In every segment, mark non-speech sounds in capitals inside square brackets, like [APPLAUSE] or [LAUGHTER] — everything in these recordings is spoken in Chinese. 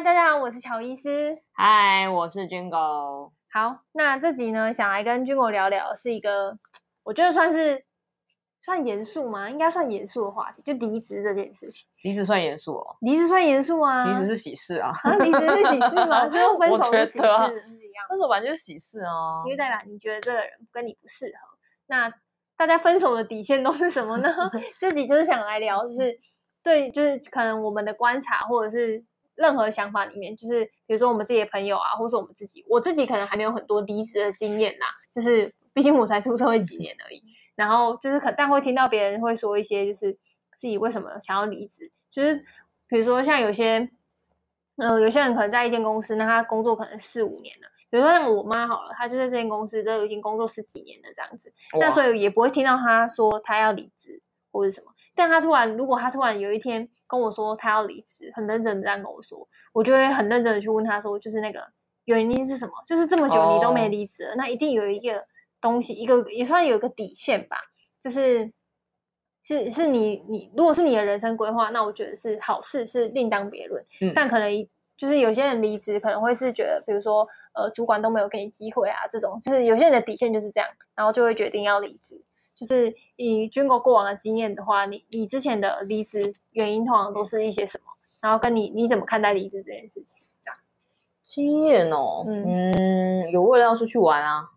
嗨，大家好，我是乔伊斯。嗨，我是军狗。好，那这集呢，想来跟军狗聊聊，是一个我觉得算是算严肃吗？应该算严肃的话题，就离职这件事情。离职算严肃哦？离职算严肃啊？离职是喜事啊？啊，离职是喜事吗？[LAUGHS] 最后分手的喜事，一样。分手完就是喜事啊，因为代表你觉得这个人跟你不适合。那大家分手的底线都是什么呢？[LAUGHS] 这集就是想来聊，就是对，就是可能我们的观察或者是。任何想法里面，就是比如说我们自己的朋友啊，或是我们自己，我自己可能还没有很多离职的经验呐，就是毕竟我才出社会几年而已。然后就是可，但会听到别人会说一些，就是自己为什么想要离职，就是比如说像有些，呃，有些人可能在一间公司，那他工作可能四五年了。比如说像我妈好了，她就在这间公司都已经工作十几年了这样子，那所以也不会听到她说她要离职或者什么。但他突然，如果他突然有一天跟我说他要离职，很认真的这样跟我说，我就会很认真的去问他说，就是那个原因是什么？就是这么久你都没离职，oh. 那一定有一个东西，一个也算有一个底线吧。就是是是你你，如果是你的人生规划，那我觉得是好事，是另当别论。嗯，但可能就是有些人离职可能会是觉得，比如说呃，主管都没有给你机会啊，这种就是有些人的底线就是这样，然后就会决定要离职。就是以军狗过往的经验的话，你你之前的离职原因通常都是一些什么？然后跟你你怎么看待离职这件事情？这样经验哦，嗯，嗯，有为了要出去玩啊，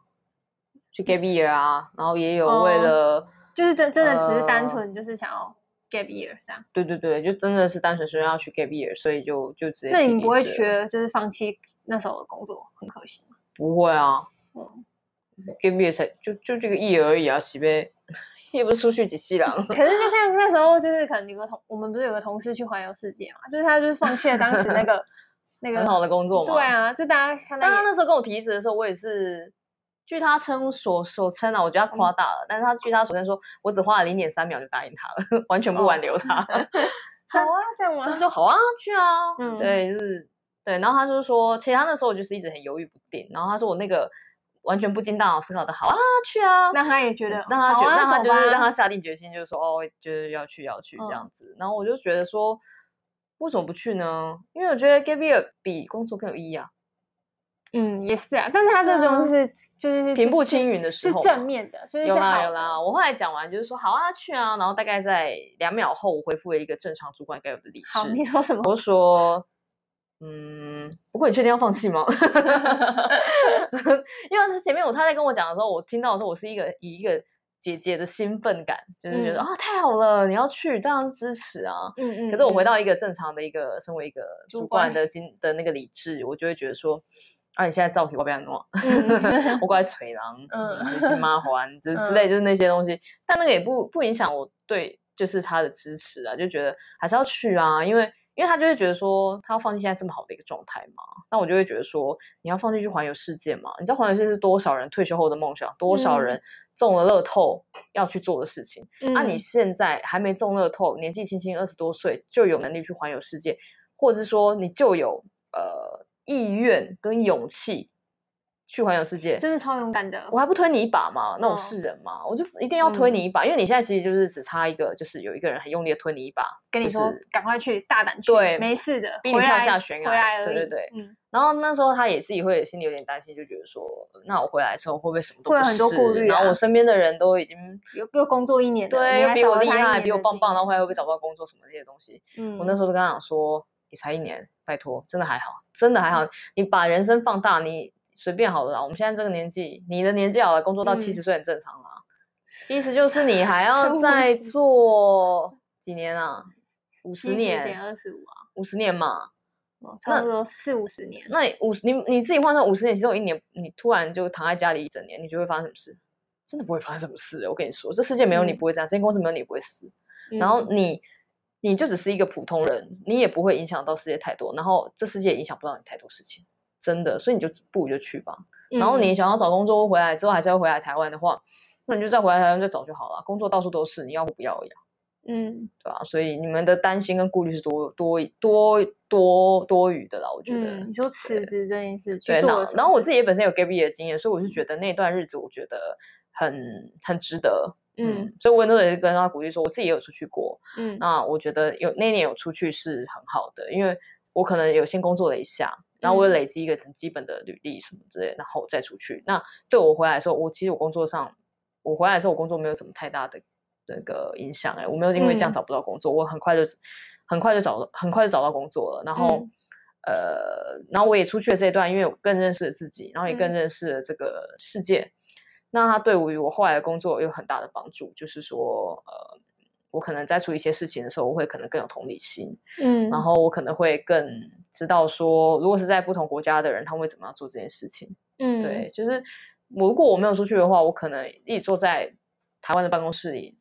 去 gap year 啊，然后也有为了，哦、就是真真的只是单纯就是想要 gap year 这样。对对对，就真的是单纯是要去 gap year，所以就就直接。那你们不会觉得就是放弃那时候的工作很可惜吗？不会啊，嗯。Gap year 才就就这个意而已啊，喜呗 [LAUGHS] 也不是出去几细了。可是就像那时候，就是可能有个同，我们不是有个同事去环游世界嘛，就是他就是放弃了当时那个 [LAUGHS] 那个很好的工作嘛。对啊，就大家看到。但他那时候跟我提辞的时候，我也是据他称所所称啊，我觉得他夸大了。嗯、但是他据他所称说，我只花了零点三秒就答应他了，[LAUGHS] 完全不挽留他。哦、好啊，这样吗？他说好啊，去啊。嗯，对，就是对。然后他就是说，其实他那时候就是一直很犹豫不定。然后他说我那个。完全不经大脑思考的，好啊，去啊！那他也觉得，让他觉得，让他就是让他下定决心，就是说，哦，就是要去，要去这样子。然后我就觉得说，为什么不去呢？因为我觉得 gap year 比工作更有意义啊。嗯，也是啊。但他这种是就是平步青云的时候，是正面的，所以有啦有啦。我后来讲完就是说，好啊，去啊。然后大概在两秒后，我恢复了一个正常主管该有的理智。好，你说什么？我说。嗯，不过你确定要放弃吗？[LAUGHS] 因为是前面我他在跟我讲的时候，我听到的时候，我是一个以一个姐姐的兴奋感，就是觉得啊、嗯哦、太好了，你要去，当然是支持啊。嗯嗯。可是我回到一个正常的一个身为一个主管的经的那个理智，我就会觉得说，啊你现在造皮我不要弄，[LAUGHS] 我过来捶狼，嗯，心麻环之之类，就是那些东西。但那个也不不影响我对就是他的支持啊，就觉得还是要去啊，因为。因为他就会觉得说，他要放弃现在这么好的一个状态嘛，那我就会觉得说，你要放弃去环游世界嘛？你知道环游世界是多少人退休后的梦想，多少人中了乐透要去做的事情？那、嗯啊、你现在还没中乐透，年纪轻轻二十多岁就有能力去环游世界，或者是说你就有呃意愿跟勇气。去环游世界，真的超勇敢的。我还不推你一把吗？那我是人吗？哦、我就一定要推你一把，嗯、因为你现在其实就是只差一个，就是有一个人很用力的推你一把，跟你说赶、就是、快去，大胆去，对，没事的，逼你跳下悬崖，回来而已。对对对，嗯。然后那时候他也自己会心里有点担心，就觉得说，那我回来的时候会不会什么都？会有很多顾虑、啊。然后我身边的人都已经有又工作一年了，对，又比我厉害，比我棒棒，然后回来会不会找不到工作什么这些东西？嗯。我那时候都跟他讲说，你才一年，拜托，真的还好，真的还好。嗯、你把人生放大，你。随便好了啦，我们现在这个年纪，你的年纪好了，工作到七十岁很正常啦。嗯、意思就是你 [LAUGHS] 还要再做几年啊？五十年？二十五啊？五十年嘛？哦、差不多四五十年。那你五十，你你自己换算五十年，其中有一年，你突然就躺在家里一整年，你就会发生什么事？真的不会发生什么事。我跟你说，这世界没有你不会这样，嗯、这间公司没有你不会死。嗯、然后你，你就只是一个普通人，你也不会影响到世界太多，然后这世界也影响不到你太多事情。真的，所以你就不如就去吧。嗯、然后你想要找工作回来之后，还是要回来台湾的话，那你就再回来台湾再找就好了。工作到处都是，你要不要呀？嗯，对吧？所以你们的担心跟顾虑是多多多多多余的啦，我觉得。嗯、你说辞职这件事，对，那然后我自己也本身有 gap year 的经验，所以我就觉得那段日子我觉得很很值得。嗯，嗯，所以我那时候也是跟他鼓励说，我自己也有出去过。嗯，那我觉得有那年有出去是很好的，因为。我可能有先工作了一下，然后我累积一个很基本的履历什么之类，然后我再出去。那对我回来的时候，我其实我工作上，我回来的时候我工作没有什么太大的那个影响，哎，我没有因为这样找不到工作，嗯、我很快就很快就找很快就找到工作了。然后、嗯、呃，然后我也出去了这一段，因为我更认识了自己，然后也更认识了这个世界。嗯、那它对于我后来的工作有很大的帮助，就是说呃。我可能在处理一些事情的时候，我会可能更有同理心，嗯，然后我可能会更知道说，如果是在不同国家的人，他们会怎么样做这件事情，嗯，对，就是我如果我没有出去的话，我可能一直坐在台湾的办公室里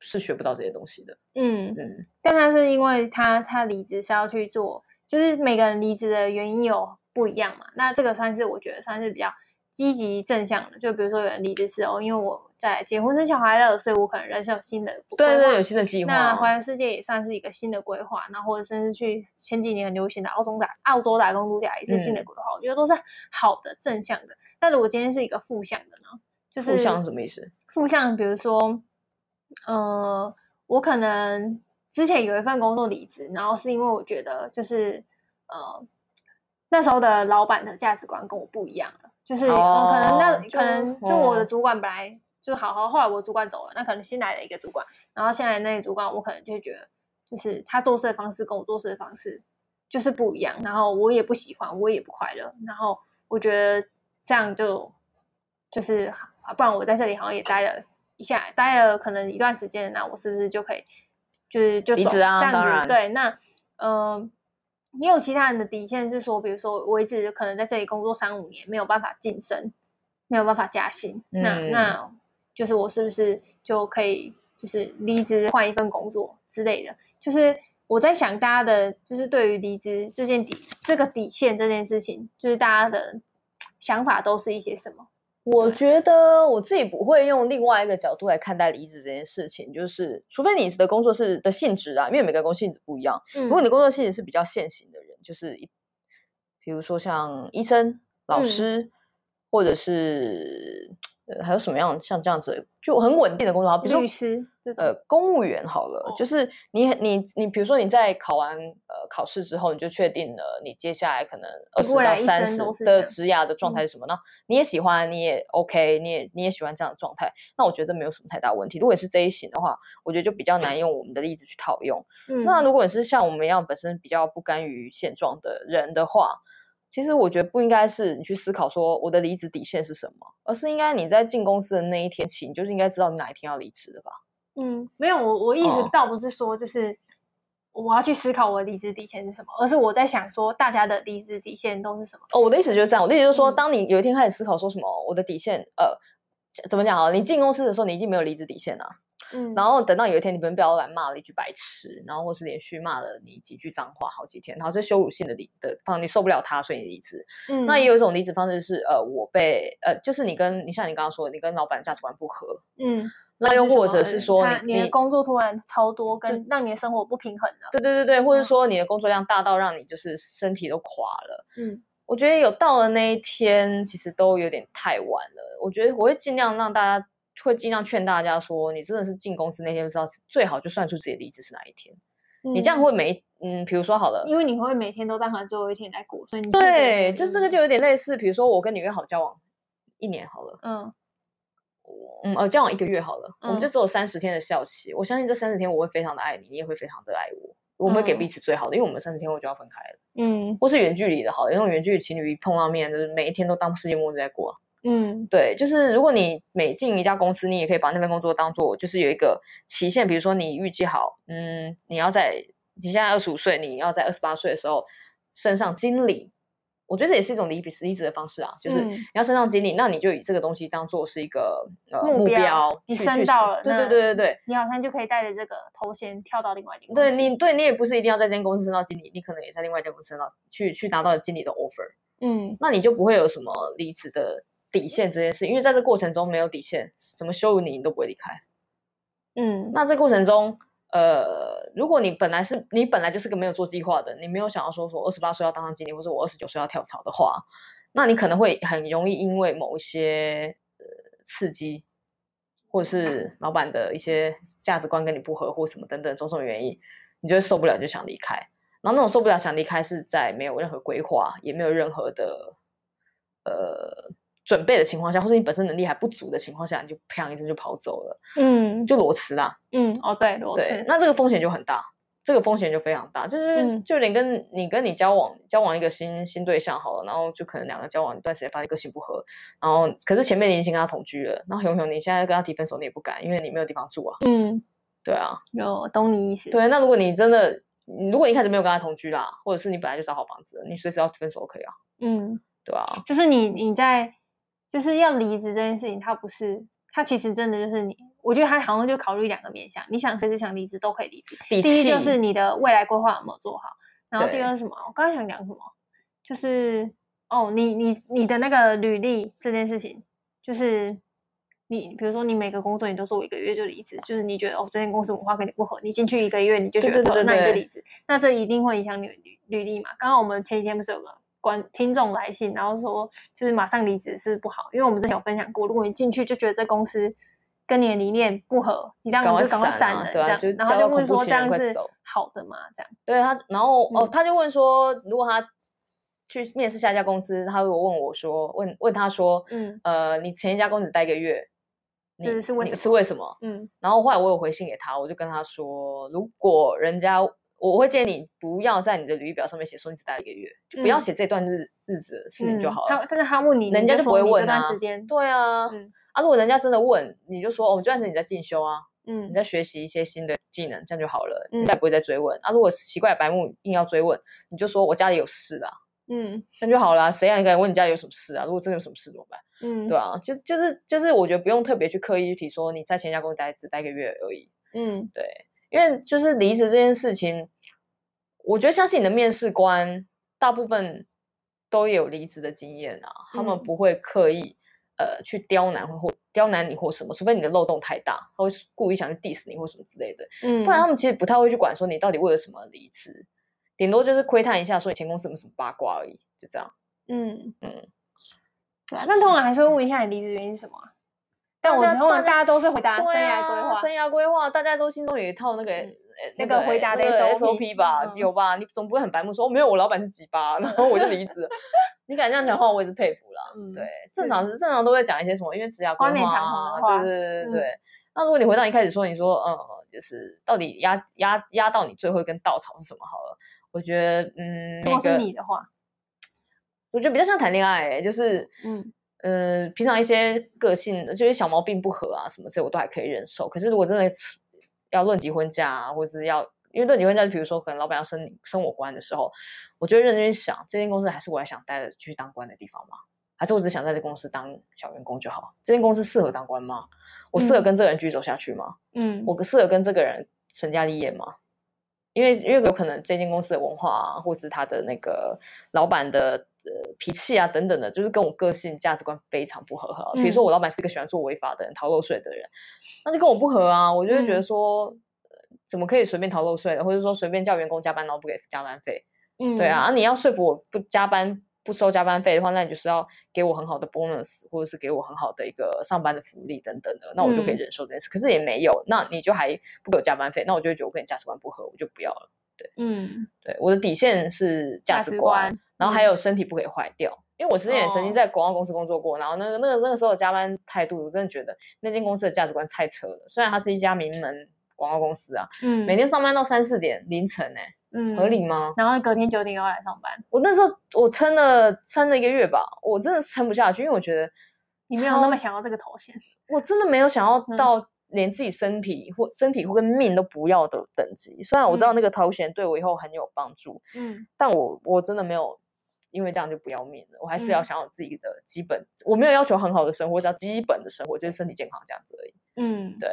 是学不到这些东西的，嗯。嗯。但他是因为他他离职是要去做，就是每个人离职的原因有不一样嘛，那这个算是我觉得算是比较积极正向的，就比如说有人离职是哦，因为我。在结婚生小孩了，所以我可能人生有新的对对，有新的计划。那环游世界也算是一个新的规划，然后或者甚至去前几年很流行的澳洲打澳洲打工度假也是新的规划，嗯、我觉得都是好的正向的。那如果今天是一个负向的呢？就是负向什么意思？负向，比如说，呃，我可能之前有一份工作离职，然后是因为我觉得就是呃那时候的老板的价值观跟我不一样了，就是、哦呃、可能那可能就我的主管本来。就好好，后来我主管走了，那可能新来了一个主管，然后现在那个主管，我可能就会觉得，就是他做事的方式跟我做事的方式就是不一样，然后我也不喜欢，我也不快乐，然后我觉得这样就就是，不然我在这里好像也待了一下，待了可能一段时间，那我是不是就可以就是就走、啊、这样子？对，那嗯、呃，你有其他人的底线是说，比如说我一直可能在这里工作三五年，没有办法晋升，没有办法加薪，嗯、那那。就是我是不是就可以就是离职换一份工作之类的？就是我在想大家的，就是对于离职这件底这个底线这件事情，就是大家的想法都是一些什么？我觉得我自己不会用另外一个角度来看待离职这件事情，就是除非你的工作是的性质啊，因为每个工作性质不一样。嗯，如果你的工作性质是比较现行的人，就是比如说像医生、老师，嗯、或者是。呃，还有什么样像这样子就很稳定的工作？比如说律师，呃，公务员好了，哦、就是你你你，比如说你在考完呃考试之后，你就确定了你接下来可能二十到三十的职涯的状态是什么呢？你也喜欢，你也 OK，你也你也喜欢这样的状态，那我觉得没有什么太大问题。如果你是这一型的话，我觉得就比较难用我们的例子去套用。嗯、那如果你是像我们一样本身比较不甘于现状的人的话，其实我觉得不应该是你去思考说我的离职底线是什么，而是应该你在进公司的那一天起，你就是应该知道你哪一天要离职的吧？嗯，没有，我我意思倒不是说就是我要去思考我的离职底线是什么，而是我在想说大家的离职底线都是什么？哦，我的意思就是这样，我的意思就是说，当你有一天开始思考说什么我的底线，呃，怎么讲啊？你进公司的时候你已经没有离职底线了啊。嗯，然后等到有一天你被被老板骂了一句白痴，然后或是连续骂了你几句脏话好几天，然后是羞辱性的离的，方，你受不了他，所以你离职。嗯，那也有一种离职方式是，呃，我被呃，就是你跟你像你刚刚说的，你跟老板价值观不合。嗯，那又或者是说你你的工作突然超多，跟让你的生活不平衡了。对对对对，或者说你的工作量大到让你就是身体都垮了。嗯，我觉得有到了那一天，其实都有点太晚了。我觉得我会尽量让大家。会尽量劝大家说，你真的是进公司那天就知道，最好就算出自己的离职是哪一天。嗯、你这样会每嗯，比如说好了，因为你会每天都当成最后一天来过，所以你对，就这个就有点类似，比如说我跟你约好交往一年好了，嗯，嗯呃，交往一个月好了，嗯、我们就只有三十天的效期。我相信这三十天我会非常的爱你，你也会非常的爱我，我们会给彼此最好的，嗯、因为我们三十天后就要分开了，嗯，或是远距离的好了，因为远距离情侣一碰到面，就是每一天都当世界末日在过。嗯，对，就是如果你每进一家公司，你也可以把那份工作当做就是有一个期限，比如说你预计好，嗯，你要在你现在二十五岁，你要在二十八岁的时候升上经理，我觉得这也是一种离离职的方式啊，就是你要升上经理，嗯、那你就以这个东西当做是一个呃目标，目标你升到了，对对对对对，你好像就可以带着这个头衔跳到另外一间公司，对你对你也不是一定要在这间公司升到经理，你可能也在另外一间公司升到去去拿到经理的 offer，嗯，那你就不会有什么离职的。底线这件事，因为在这过程中没有底线，怎么羞辱你，你都不会离开。嗯，那这过程中，呃，如果你本来是你本来就是个没有做计划的，你没有想要说说二十八岁要当上经理，或者我二十九岁要跳槽的话，那你可能会很容易因为某一些呃刺激，或者是老板的一些价值观跟你不合，或什么等等种种原因，你就会受不了，就想离开。然后那种受不了想离开是在没有任何规划，也没有任何的呃准备的情况下，或者你本身能力还不足的情况下，你就砰一声就跑走了，嗯，就裸辞啦，嗯，哦对，裸辞，那这个风险就很大。这个风险就非常大，就是就连跟你跟你交往交往一个新新对象好了，然后就可能两个交往一段时间发现个性不合，然后可是前面你已经跟他同居了，然后熊熊你现在跟他提分手你也不敢，因为你没有地方住啊。嗯，对啊，有懂你意思。对，那如果你真的，如果你一开始没有跟他同居啦，或者是你本来就找好房子，你随时要分手都可以啊。嗯，对啊，就是你你在就是要离职这件事情，它不是。它其实真的就是你，我觉得它好像就考虑两个面向，你想随时想离职都可以离职。第一就是你的未来规划有没有做好，然后第二是什么？我刚刚想讲什么？就是哦，你你你的那个履历这件事情，就是你比如说你每个工作你都说我一个月就离职，就是你觉得哦这间公司文化跟你不合，你进去一个月你就觉得那你就离职，那这一定会影响你履履历嘛？刚刚我们前几天不是有个。观听众来信，然后说就是马上离职是不好，因为我们之前有分享过，如果你进去就觉得这公司跟你的理念不合，你当然就赶快散了，这样，然后就问说这样是好的吗？这样，对他，然后哦，他就问说，如果他去面试下一家公司，他如果问我说，问问他说，嗯，呃，你前一家公司待一个月，就是是为什么？是为什么？嗯，然后后来我有回信给他，我就跟他说，如果人家。我会建议你不要在你的履历表上面写说你只待一个月，就不要写这段日日子的事情就好了。他但是他问你，人家就不会问啊。这段时间对啊，啊，如果人家真的问，你就说哦，这段时间你在进修啊，嗯，你在学习一些新的技能，这样就好了，人家不会再追问。啊，如果奇怪白目硬要追问，你就说我家里有事啊，嗯，那就好了。谁让你敢问你家里有什么事啊？如果真的有什么事怎么办？嗯，对啊，就就是就是，我觉得不用特别去刻意去提说你在前一家公司待只待一个月而已。嗯，对，因为就是离职这件事情。我觉得相信你的面试官大部分都有离职的经验啊，嗯、他们不会刻意呃去刁难或刁难你或什么，除非你的漏洞太大，他会故意想去 diss 你或什么之类的。嗯，不然他们其实不太会去管说你到底为了什么离职，顶多就是窥探一下说你前公司有没有什么八卦而已，就这样。嗯嗯，对啊，但通常还是会问一下你离职原因是什么、啊。但我觉得大家都是回答生涯规划，生涯规划，大家都心中有一套那个那个回答的 SOP 吧，有吧？你总不会很白目说没有，我老板是鸡巴，然后我就离职。[LAUGHS] 你敢这样讲话，我也是佩服了。对，正常是正常都会讲一些什么，因为职涯规划啊，对对对对。那如果你回到一开始说，你说嗯，就是到底压压压到你最后一根稻草是什么？好了，我觉得嗯，如果是你的话，我觉得比较像谈恋爱，就是嗯。呃，平常一些个性，就是小毛病不合啊，什么这我都还可以忍受。可是如果真的要论及婚嫁啊，或者是要因为论及婚嫁，就比如说可能老板要升升我官的时候，我就会认真想，这间公司还是我还想待的去当官的地方吗？还是我只想在这公司当小员工就好？这间公司适合当官吗？我适合跟这个人继续走下去吗？嗯，我适合跟这个人成家立业吗？因为因为有可能这间公司的文化啊，或是他的那个老板的。呃，脾气啊，等等的，就是跟我个性、价值观非常不合合。比如说，我老板是一个喜欢做违法的人、逃漏税的人，那就跟我不合啊。我就会觉得说，嗯、怎么可以随便逃漏税的，或者说随便叫员工加班，然后不给加班费？嗯，对啊。啊，你要说服我不加班、不收加班费的话，那你就是要给我很好的 bonus，或者是给我很好的一个上班的福利等等的，那我就可以忍受这件事。嗯、可是也没有，那你就还不给我加班费，那我就会觉得我跟你价值观不合，我就不要了。对，嗯，对，我的底线是价值观。然后还有身体不可以坏掉，嗯、因为我之前也曾经在广告公司工作过，哦、然后那个那个那个时候的加班态度，我真的觉得那间公司的价值观太扯了。虽然它是一家名门广告公司啊，嗯，每天上班到三四点凌晨哎、欸，嗯，合理吗？然后隔天九点要来上班，我那时候我撑了撑了一个月吧，我真的撑不下去，因为我觉得你没有那么想要这个头衔，[LAUGHS] 我真的没有想要到连自己身体或身体或跟命都不要的等级。虽然我知道那个头衔对我以后很有帮助，嗯，但我我真的没有。因为这样就不要命了，我还是要想有自己的基本，嗯、我没有要求很好的生活，只要基本的生活，就是身体健康这样子而已。嗯，对，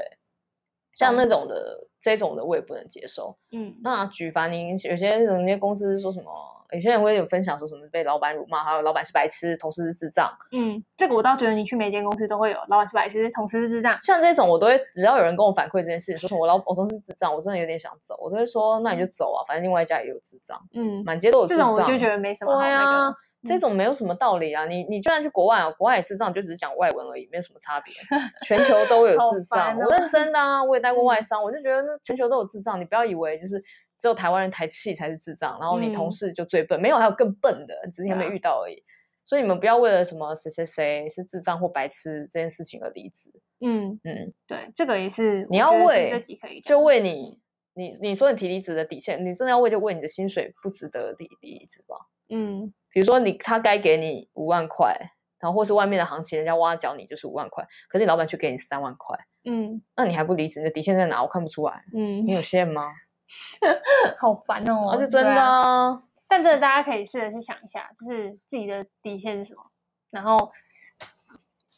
像那种的、嗯、这种的我也不能接受。嗯，那举凡您有些人家公司说什么？有些人会有分享说什么被老板辱骂，还有老板是白痴，同事是智障。嗯，这个我倒觉得你去每间公司都会有老板是白痴，同事是智障。像这种我都会，只要有人跟我反馈这件事情，说什么我老我同事智障，我真的有点想走，我都会说那你就走啊，反正另外一家也有智障。嗯，满街都有智障。这种我就觉得没什么好那个。对啊，这种没有什么道理啊！你你就算去国外啊，国外也智障，就只是讲外文而已，没有什么差别。全球都有智障，我认真的啊！我也带过外商，我就觉得那全球都有智障，你不要以为就是只有台湾人台气才是智障，然后你同事就最笨，没有还有更笨的，只是你还没遇到而已。所以你们不要为了什么谁谁谁是智障或白痴这件事情而离职。嗯嗯，对，这个也是你要为就为你你你说你提离职的底线，你真的要为就为你的薪水不值得离离职吧？嗯。比如说你他该给你五万块，然后或是外面的行情人家挖角你就是五万块，可是你老板却给你三万块，嗯，那你还不离职？你的底线在哪？我看不出来，嗯，你有线吗？[LAUGHS] 好烦哦，那就真的啊。啊但真的大家可以试着去想一下，就是自己的底线是什么。然后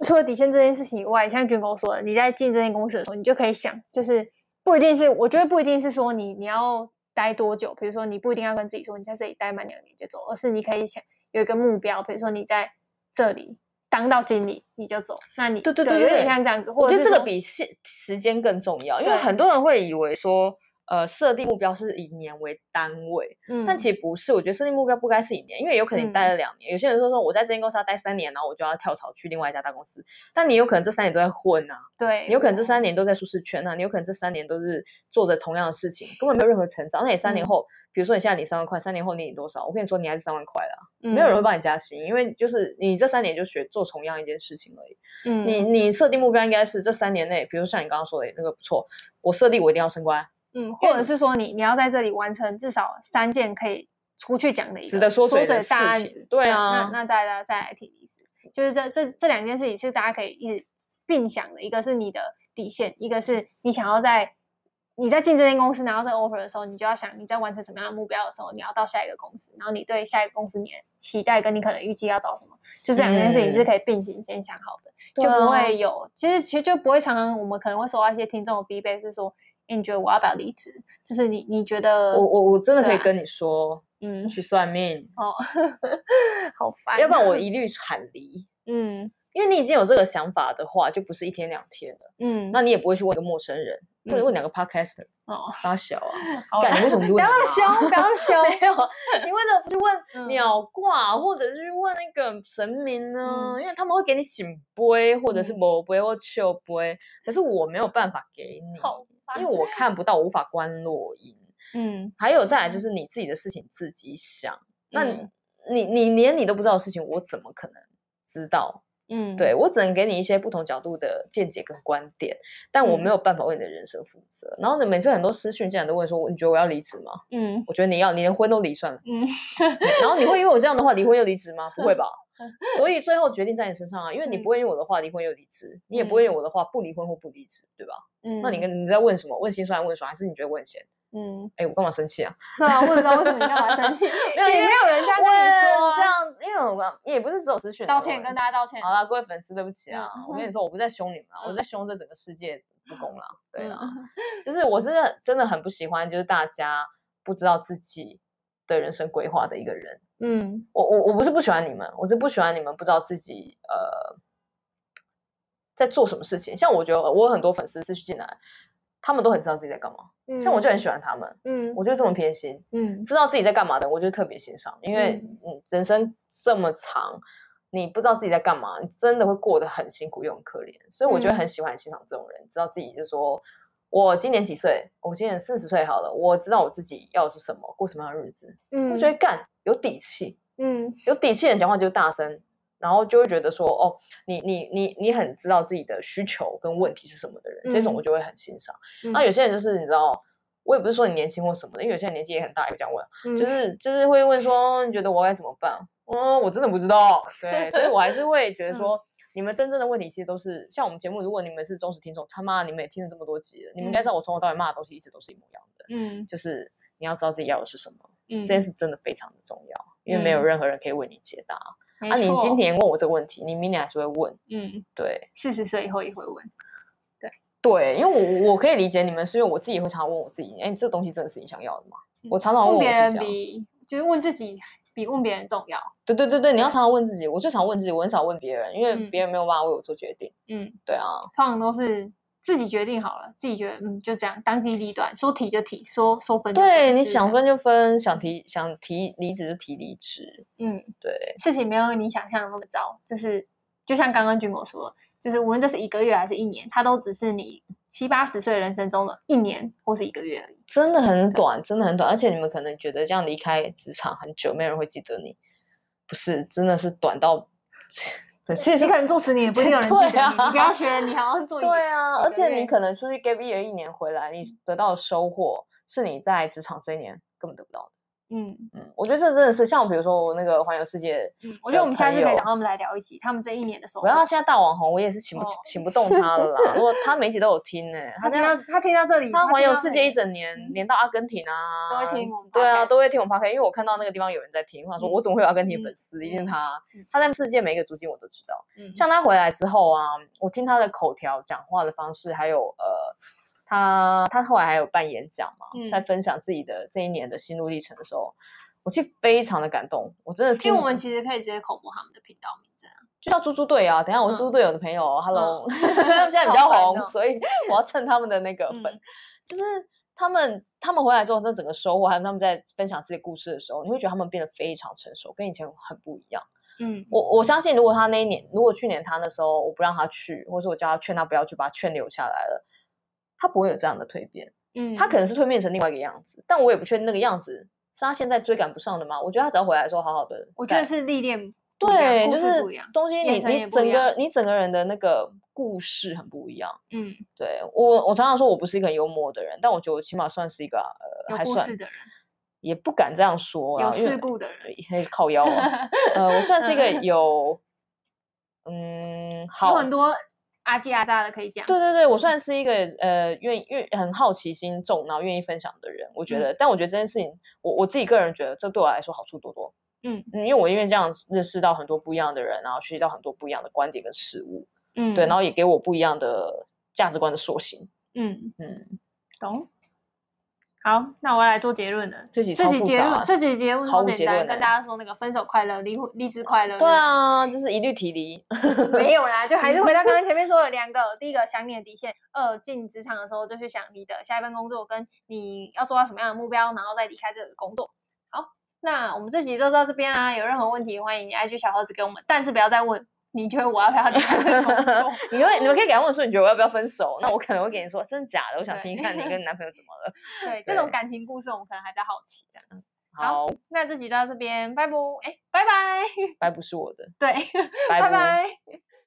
除了底线这件事情以外，像军哥说的，你在进这间公司的时候，你就可以想，就是不一定是，我觉得不一定是说你你要。待多久？比如说，你不一定要跟自己说你在这里待满两年就走，而是你可以想有一个目标，比如说你在这里当到经理你就走。那你对对对，对，有点像这样子。我觉得这个比时时间更重要，因为很多人会以为说。呃，设定目标是以年为单位，嗯，但其实不是。我觉得设定目标不该是以年，因为有可能你待了两年，嗯、有些人说说我在这间公司要待三年，然后我就要跳槽去另外一家大公司。但你有可能这三年都在混啊，对，你有可能这三年都在舒适圈啊，你有可能这三年都是做着同样的事情，根本没有任何成长。那你三年后，嗯、比如说你现在你三万块，三年后你领多少？我跟你说，你还是三万块啦，嗯、没有人会帮你加薪，因为就是你这三年就学做同样一件事情而已。嗯，你你设定目标应该是这三年内，比如像你刚刚说的那个不错，我设定我一定要升官。嗯，或者是说你你要在这里完成至少三件可以出去讲的一个值得说嘴的大案子，对啊，那那大家再来提离职，就是这这这两件事情是大家可以一直并想的，一个是你的底线，一个是你想要在你在进这间公司拿到这个 offer 的时候，你就要想你在完成什么样的目标的时候，你要到下一个公司，然后你对下一个公司你的期待跟你可能预计要找什么，就这两件事情是可以并行先想好的，嗯、就不会有其实其实就不会常常我们可能会收到一些听众的 feedback 是说。你觉得我要不要离职？就是你，你觉得我我我真的可以跟你说，啊、嗯，去算命哦，[LAUGHS] 好烦，要不然我一律喊离，嗯，因为你已经有这个想法的话，就不是一天两天了，嗯，那你也不会去问一个陌生人，或者、嗯、问两个 podcaster 哦，发小啊，[LAUGHS] 干你为什么去问？不要那么凶，不要那么凶，[LAUGHS] 没有，你为什么不去问鸟卦，嗯、或者是去问那个神明呢？嗯、因为他们会给你醒杯，或者是某杯或笑杯，可是我没有办法给你。好因为我看不到，我无法观落音。嗯，还有再来就是你自己的事情自己想。嗯、那你你你连你都不知道的事情，我怎么可能知道？嗯，对，我只能给你一些不同角度的见解跟观点，但我没有办法为你的人生负责。嗯、然后呢，每次很多私讯竟然都问说：“你觉得我要离职吗？”嗯，我觉得你要，你连婚都离算了。嗯，然后你会因为我这样的话离婚又离职吗？不会吧。所以最后决定在你身上啊，因为你不会用我的话离婚又离职，嗯、你也不会用我的话不离婚或不离职，对吧？嗯，那你跟你在问什么？问心酸问爽，还是你觉得我很闲？嗯，哎，我干嘛生气啊？对啊，我不知道为什么你干嘛生气？没有，也没有人家跟你说这样子，因为我也不是只有私讯。道歉，跟大家道歉。好了，各位粉丝，对不起啊，我跟你说，我不在凶你们啊，我在凶这整个世界不公了。对啊，就是我是真的很不喜欢，就是大家不知道自己的人生规划的一个人。嗯，我我我不是不喜欢你们，我是不喜欢你们不知道自己呃在做什么事情。像我觉得我有很多粉丝是去进来，他们都很知道自己在干嘛。嗯，像我就很喜欢他们。嗯，我就这么偏心。嗯，知道自己在干嘛的，我就特别欣赏，因为嗯，人生这么长，你不知道自己在干嘛，你真的会过得很辛苦又很可怜。所以我觉得很喜欢欣赏这种人，嗯，知道自己就是说。我今年几岁？我今年四十岁好了。我知道我自己要的是什么，过什么样的日子。嗯，我觉得干有底气。嗯，有底气的人讲话就大声，然后就会觉得说，哦，你你你你很知道自己的需求跟问题是什么的人，嗯、这种我就会很欣赏。那、嗯、有些人就是你知道，我也不是说你年轻或什么的，因为有些人年纪也很大，也会这样问，嗯、就是就是会问说，你觉得我该怎么办？嗯，我真的不知道。对，所以我还是会觉得 [LAUGHS] 说。嗯你们真正的问题其实都是像我们节目，如果你们是忠实听众，他妈你们也听了这么多集了，嗯、你们应该知道我从头到尾骂的东西一直都是一模一样的。嗯，就是你要知道自己要的是什么，嗯，这件事真的非常的重要，因为没有任何人可以为你解答。啊、你今年问我这个问题，你明年还是会问，嗯，对，四十岁以后也会问，对对，因为我我可以理解你们，是因为我自己会常常问我自己，哎，这个东西真的是你想要的吗？嗯、我常常问我自己、啊，问别人比就是问自己。比问别人重要。对对对对，你要常常问自己。我最常问自己，我很少问别人，因为别人没有办法为我做决定。嗯，对啊，通常都是自己决定好了，自己觉得嗯就这样，当机立断，说提就提，说说分就分。对，你想分就分，想提想提离职就提离职。嗯，对，事情没有你想象的那么糟，就是就像刚刚军果说的，就是无论这是一个月还是一年，它都只是你七八十岁人生中的一年或是一个月而已，真的很短，真的很短。而且你们可能觉得这样离开职场很久，没有人会记得你，不是，真的是短到。[LAUGHS] 对，其实你可能做十年也不一定有人记得你，[LAUGHS] 啊、你不要学人，你好像做一对啊，而且你可能出去 gap year 一年回来，你得到的收获是你在职场这一年根本得不到的。嗯嗯，我觉得这真的是像比如说我那个环游世界，嗯，我觉得我们下次可以找他们来聊一集，他们这一年的时候。我要他现在大网红，我也是请不、哦、请不动他了啦。如果他每集都有听呢、欸，他听到他听到这里，他环游世界一整年，连到阿根廷啊，都会听我们。对啊，都会听我们 podcast，因为我看到那个地方有人在听，他说我怎么会有阿根廷粉丝？一定是他，他在世界每一个足迹我都知道。像他回来之后啊，我听他的口条、讲话的方式，还有呃。他他后来还有办演讲嘛，嗯、在分享自己的这一年的心路历程的时候，我其实非常的感动，我真的听。因为我们其实可以直接口播他们的频道名字啊，就叫猪猪队啊。等一下我是猪猪队友的朋友、嗯、，Hello，[LAUGHS] 他们、嗯、现在比较红，哦、所以我要蹭他们的那个粉。嗯、就是他们他们回来之后，那整个收获，还有他们在分享自己故事的时候，你会觉得他们变得非常成熟，跟以前很不一样。嗯，我我相信，如果他那一年，如果去年他那时候我不让他去，或是我叫他劝他不要去，把他劝留下来了。他不会有这样的蜕变，嗯，他可能是蜕变成另外一个样子，但我也不确定那个样子是他现在追赶不上的吗？我觉得他只要回来的时候好好的，我觉得是历练，对，就是东西你你整个你整个人的那个故事很不一样，嗯，对我我常常说我不是一个很幽默的人，但我觉得我起码算是一个呃还算的人，也不敢这样说，有事故的人，可以靠腰，[LAUGHS] 呃，我算是一个有，[LAUGHS] 嗯，好很多。阿基阿扎的可以讲，对对对，我算是一个呃愿意愿很好奇心重，然后愿意分享的人。我觉得，嗯、但我觉得这件事情，我我自己个人觉得，这对我来说好处多多。嗯嗯，因为我因为这样认识到很多不一样的人，然后学习到很多不一样的观点跟事物。嗯，对，然后也给我不一样的价值观的塑形。嗯嗯，懂。好，那我要来做结论了。这集结论，这集结论好简单，跟大家说那个分手快乐，离婚离职快乐。对啊，就是一律提离。[LAUGHS] 没有啦，就还是回到刚刚前面说的两个：第一个，想你的底线；二，进职场的时候就去想你的下一份工作跟你要做到什么样的目标，然后再离开这个工作。好，那我们这集就到这边啦。有任何问题，欢迎 IG 小盒子给我们，但是不要再问。你觉得我要不要离开这个工作？[LAUGHS] 你会你们可以给他问说，你觉得我要不要分手？那我可能会给你说，真的假的？我想听一看你跟你 [LAUGHS] 男朋友怎么了。对，[LAUGHS] 这种感情故事，我们可能还在好奇这样子。好，那这集就到这边，拜不，哎，拜拜。拜不是我的。对，拜拜。